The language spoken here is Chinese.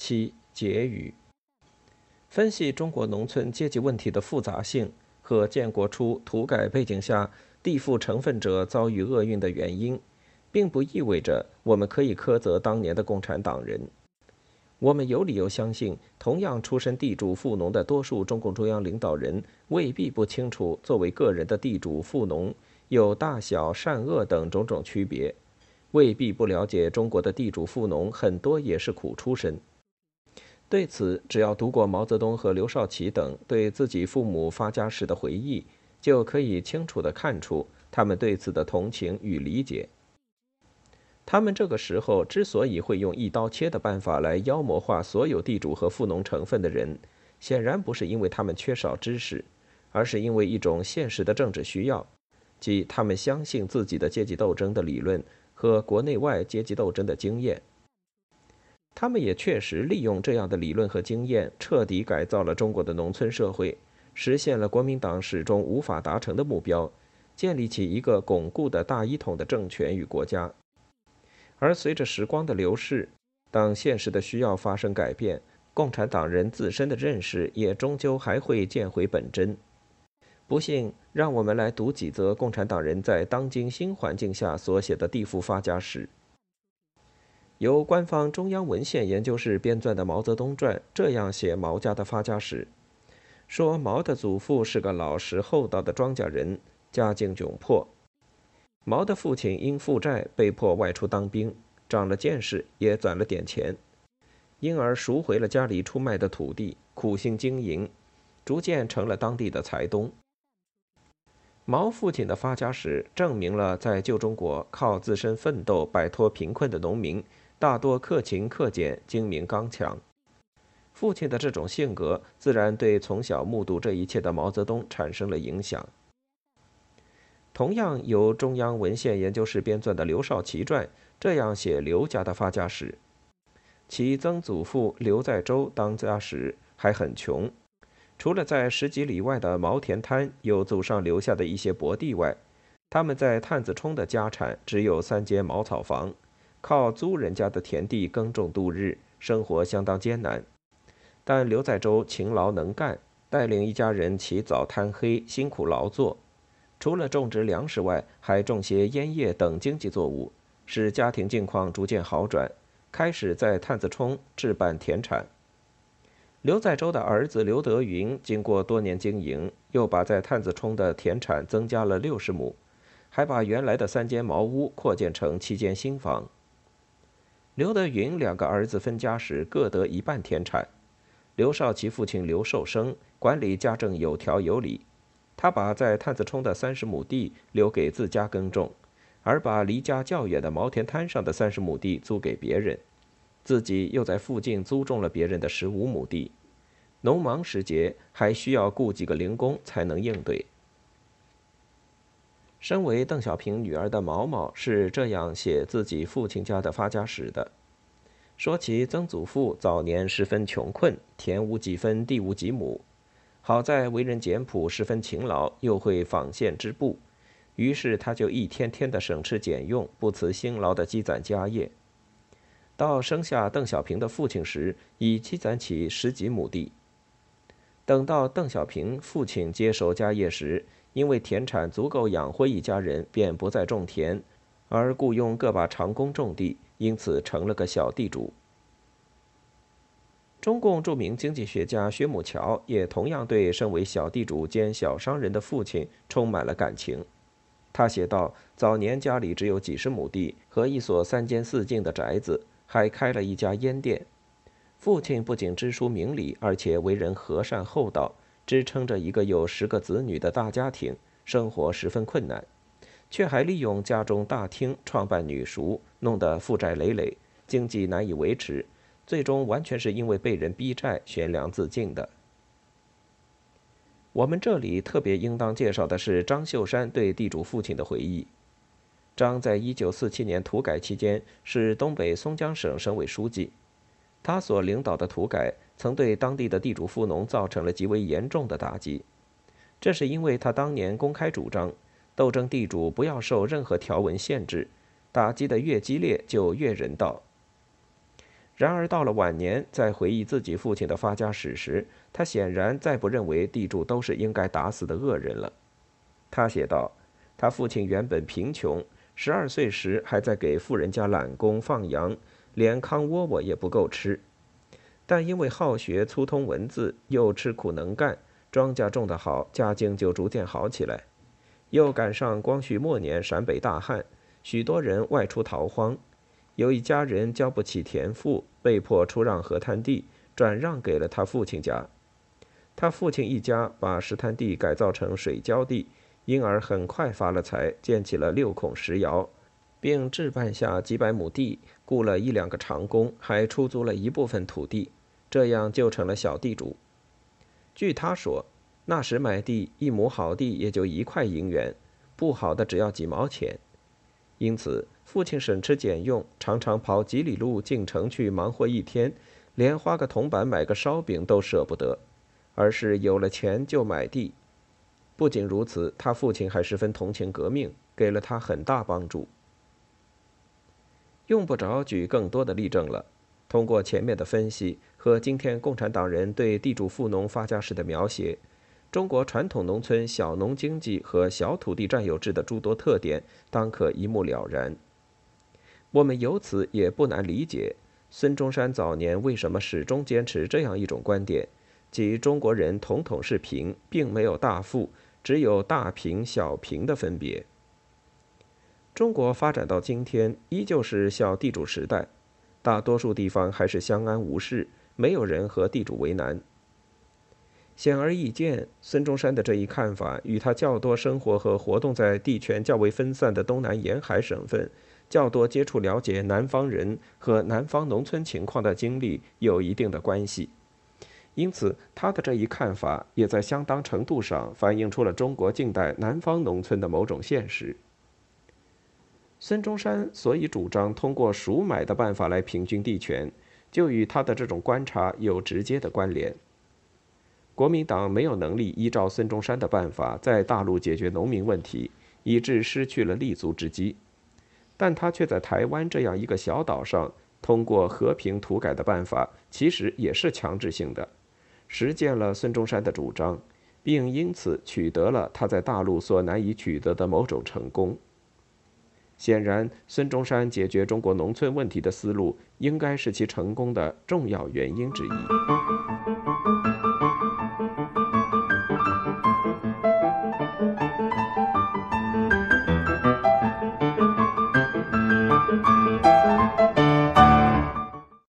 七结语。分析中国农村阶级问题的复杂性和建国初土改背景下地富成分者遭遇厄运的原因，并不意味着我们可以苛责当年的共产党人。我们有理由相信，同样出身地主富农的多数中共中央领导人未必不清楚，作为个人的地主富农有大小善恶等种种区别。未必不了解中国的地主富农很多也是苦出身。对此，只要读过毛泽东和刘少奇等对自己父母发家史的回忆，就可以清楚地看出他们对此的同情与理解。他们这个时候之所以会用一刀切的办法来妖魔化所有地主和富农成分的人，显然不是因为他们缺少知识，而是因为一种现实的政治需要，即他们相信自己的阶级斗争的理论。和国内外阶级斗争的经验，他们也确实利用这样的理论和经验，彻底改造了中国的农村社会，实现了国民党始终无法达成的目标，建立起一个巩固的大一统的政权与国家。而随着时光的流逝，当现实的需要发生改变，共产党人自身的认识也终究还会见回本真。不信，让我们来读几则共产党人在当今新环境下所写的地富发家史。由官方中央文献研究室编撰的《毛泽东传》这样写毛家的发家史：说毛的祖父是个老实厚道的庄稼人，家境窘迫。毛的父亲因负债被迫外出当兵，长了见识，也攒了点钱，因而赎回了家里出卖的土地，苦心经营，逐渐成了当地的财东。毛父亲的发家史证明了，在旧中国靠自身奋斗摆脱贫困的农民大多克勤克俭、精明刚强。父亲的这种性格自然对从小目睹这一切的毛泽东产生了影响。同样由中央文献研究室编撰的《刘少奇传》这样写刘家的发家史：其曾祖父刘在洲当家时还很穷。除了在十几里外的茅田滩有祖上留下的一些薄地外，他们在探子冲的家产只有三间茅草房，靠租人家的田地耕种度日，生活相当艰难。但刘在洲勤劳能干，带领一家人起早贪黑，辛苦劳作，除了种植粮食外，还种些烟叶等经济作物，使家庭境况逐渐好转，开始在探子冲置办田产。刘在洲的儿子刘德云经过多年经营，又把在探子冲的田产增加了六十亩，还把原来的三间茅屋扩建成七间新房。刘德云两个儿子分家时各得一半田产，刘少奇父亲刘寿生管理家政有条有理，他把在探子冲的三十亩地留给自家耕种，而把离家较远的茅田滩上的三十亩地租给别人。自己又在附近租种了别人的十五亩地，农忙时节还需要雇几个零工才能应对。身为邓小平女儿的毛毛是这样写自己父亲家的发家史的：说起曾祖父早年十分穷困，田无几分，地无几亩，好在为人简朴，十分勤劳，又会纺线织布，于是他就一天天的省吃俭用，不辞辛劳的积攒家业。到生下邓小平的父亲时，已积攒起十几亩地。等到邓小平父亲接手家业时，因为田产足够养活一家人，便不再种田，而雇佣个把长工种地，因此成了个小地主。中共著名经济学家薛母桥也同样对身为小地主兼小商人的父亲充满了感情。他写道：“早年家里只有几十亩地和一所三间四进的宅子。”还开了一家烟店，父亲不仅知书明理，而且为人和善厚道，支撑着一个有十个子女的大家庭，生活十分困难，却还利用家中大厅创办女塾，弄得负债累累，经济难以维持，最终完全是因为被人逼债悬梁自尽的。我们这里特别应当介绍的是张秀山对地主父亲的回忆。张在一九四七年土改期间是东北松江省省委书记，他所领导的土改曾对当地的地主富农造成了极为严重的打击。这是因为他当年公开主张，斗争地主不要受任何条文限制，打击的越激烈就越人道。然而到了晚年，在回忆自己父亲的发家史时，他显然再不认为地主都是应该打死的恶人了。他写道：“他父亲原本贫穷，十二岁时还在给富人家揽工放羊，连糠窝窝也不够吃。但因为好学、粗通文字，又吃苦能干，庄稼种得好，家境就逐渐好起来。又赶上光绪末年陕北大旱，许多人外出逃荒，有一家人交不起田赋，被迫出让河滩地，转让给了他父亲家。他父亲一家把石滩地改造成水浇地。”因而很快发了财，建起了六孔石窑，并置办下几百亩地，雇了一两个长工，还出租了一部分土地，这样就成了小地主。据他说，那时买地一亩好地也就一块银元，不好的只要几毛钱。因此，父亲省吃俭用，常常跑几里路进城去忙活一天，连花个铜板买个烧饼都舍不得，而是有了钱就买地。不仅如此，他父亲还十分同情革命，给了他很大帮助。用不着举更多的例证了。通过前面的分析和今天共产党人对地主富农发家史的描写，中国传统农村小农经济和小土地占有制的诸多特点，当可一目了然。我们由此也不难理解，孙中山早年为什么始终坚持这样一种观点，即中国人统统是贫，并没有大富。只有大贫小贫的分别。中国发展到今天，依旧是小地主时代，大多数地方还是相安无事，没有人和地主为难。显而易见，孙中山的这一看法与他较多生活和活动在地权较为分散的东南沿海省份，较多接触了解南方人和南方农村情况的经历有一定的关系。因此，他的这一看法也在相当程度上反映出了中国近代南方农村的某种现实。孙中山所以主张通过赎买的办法来平均地权，就与他的这种观察有直接的关联。国民党没有能力依照孙中山的办法在大陆解决农民问题，以致失去了立足之机，但他却在台湾这样一个小岛上，通过和平土改的办法，其实也是强制性的。实践了孙中山的主张，并因此取得了他在大陆所难以取得的某种成功。显然，孙中山解决中国农村问题的思路，应该是其成功的重要原因之一。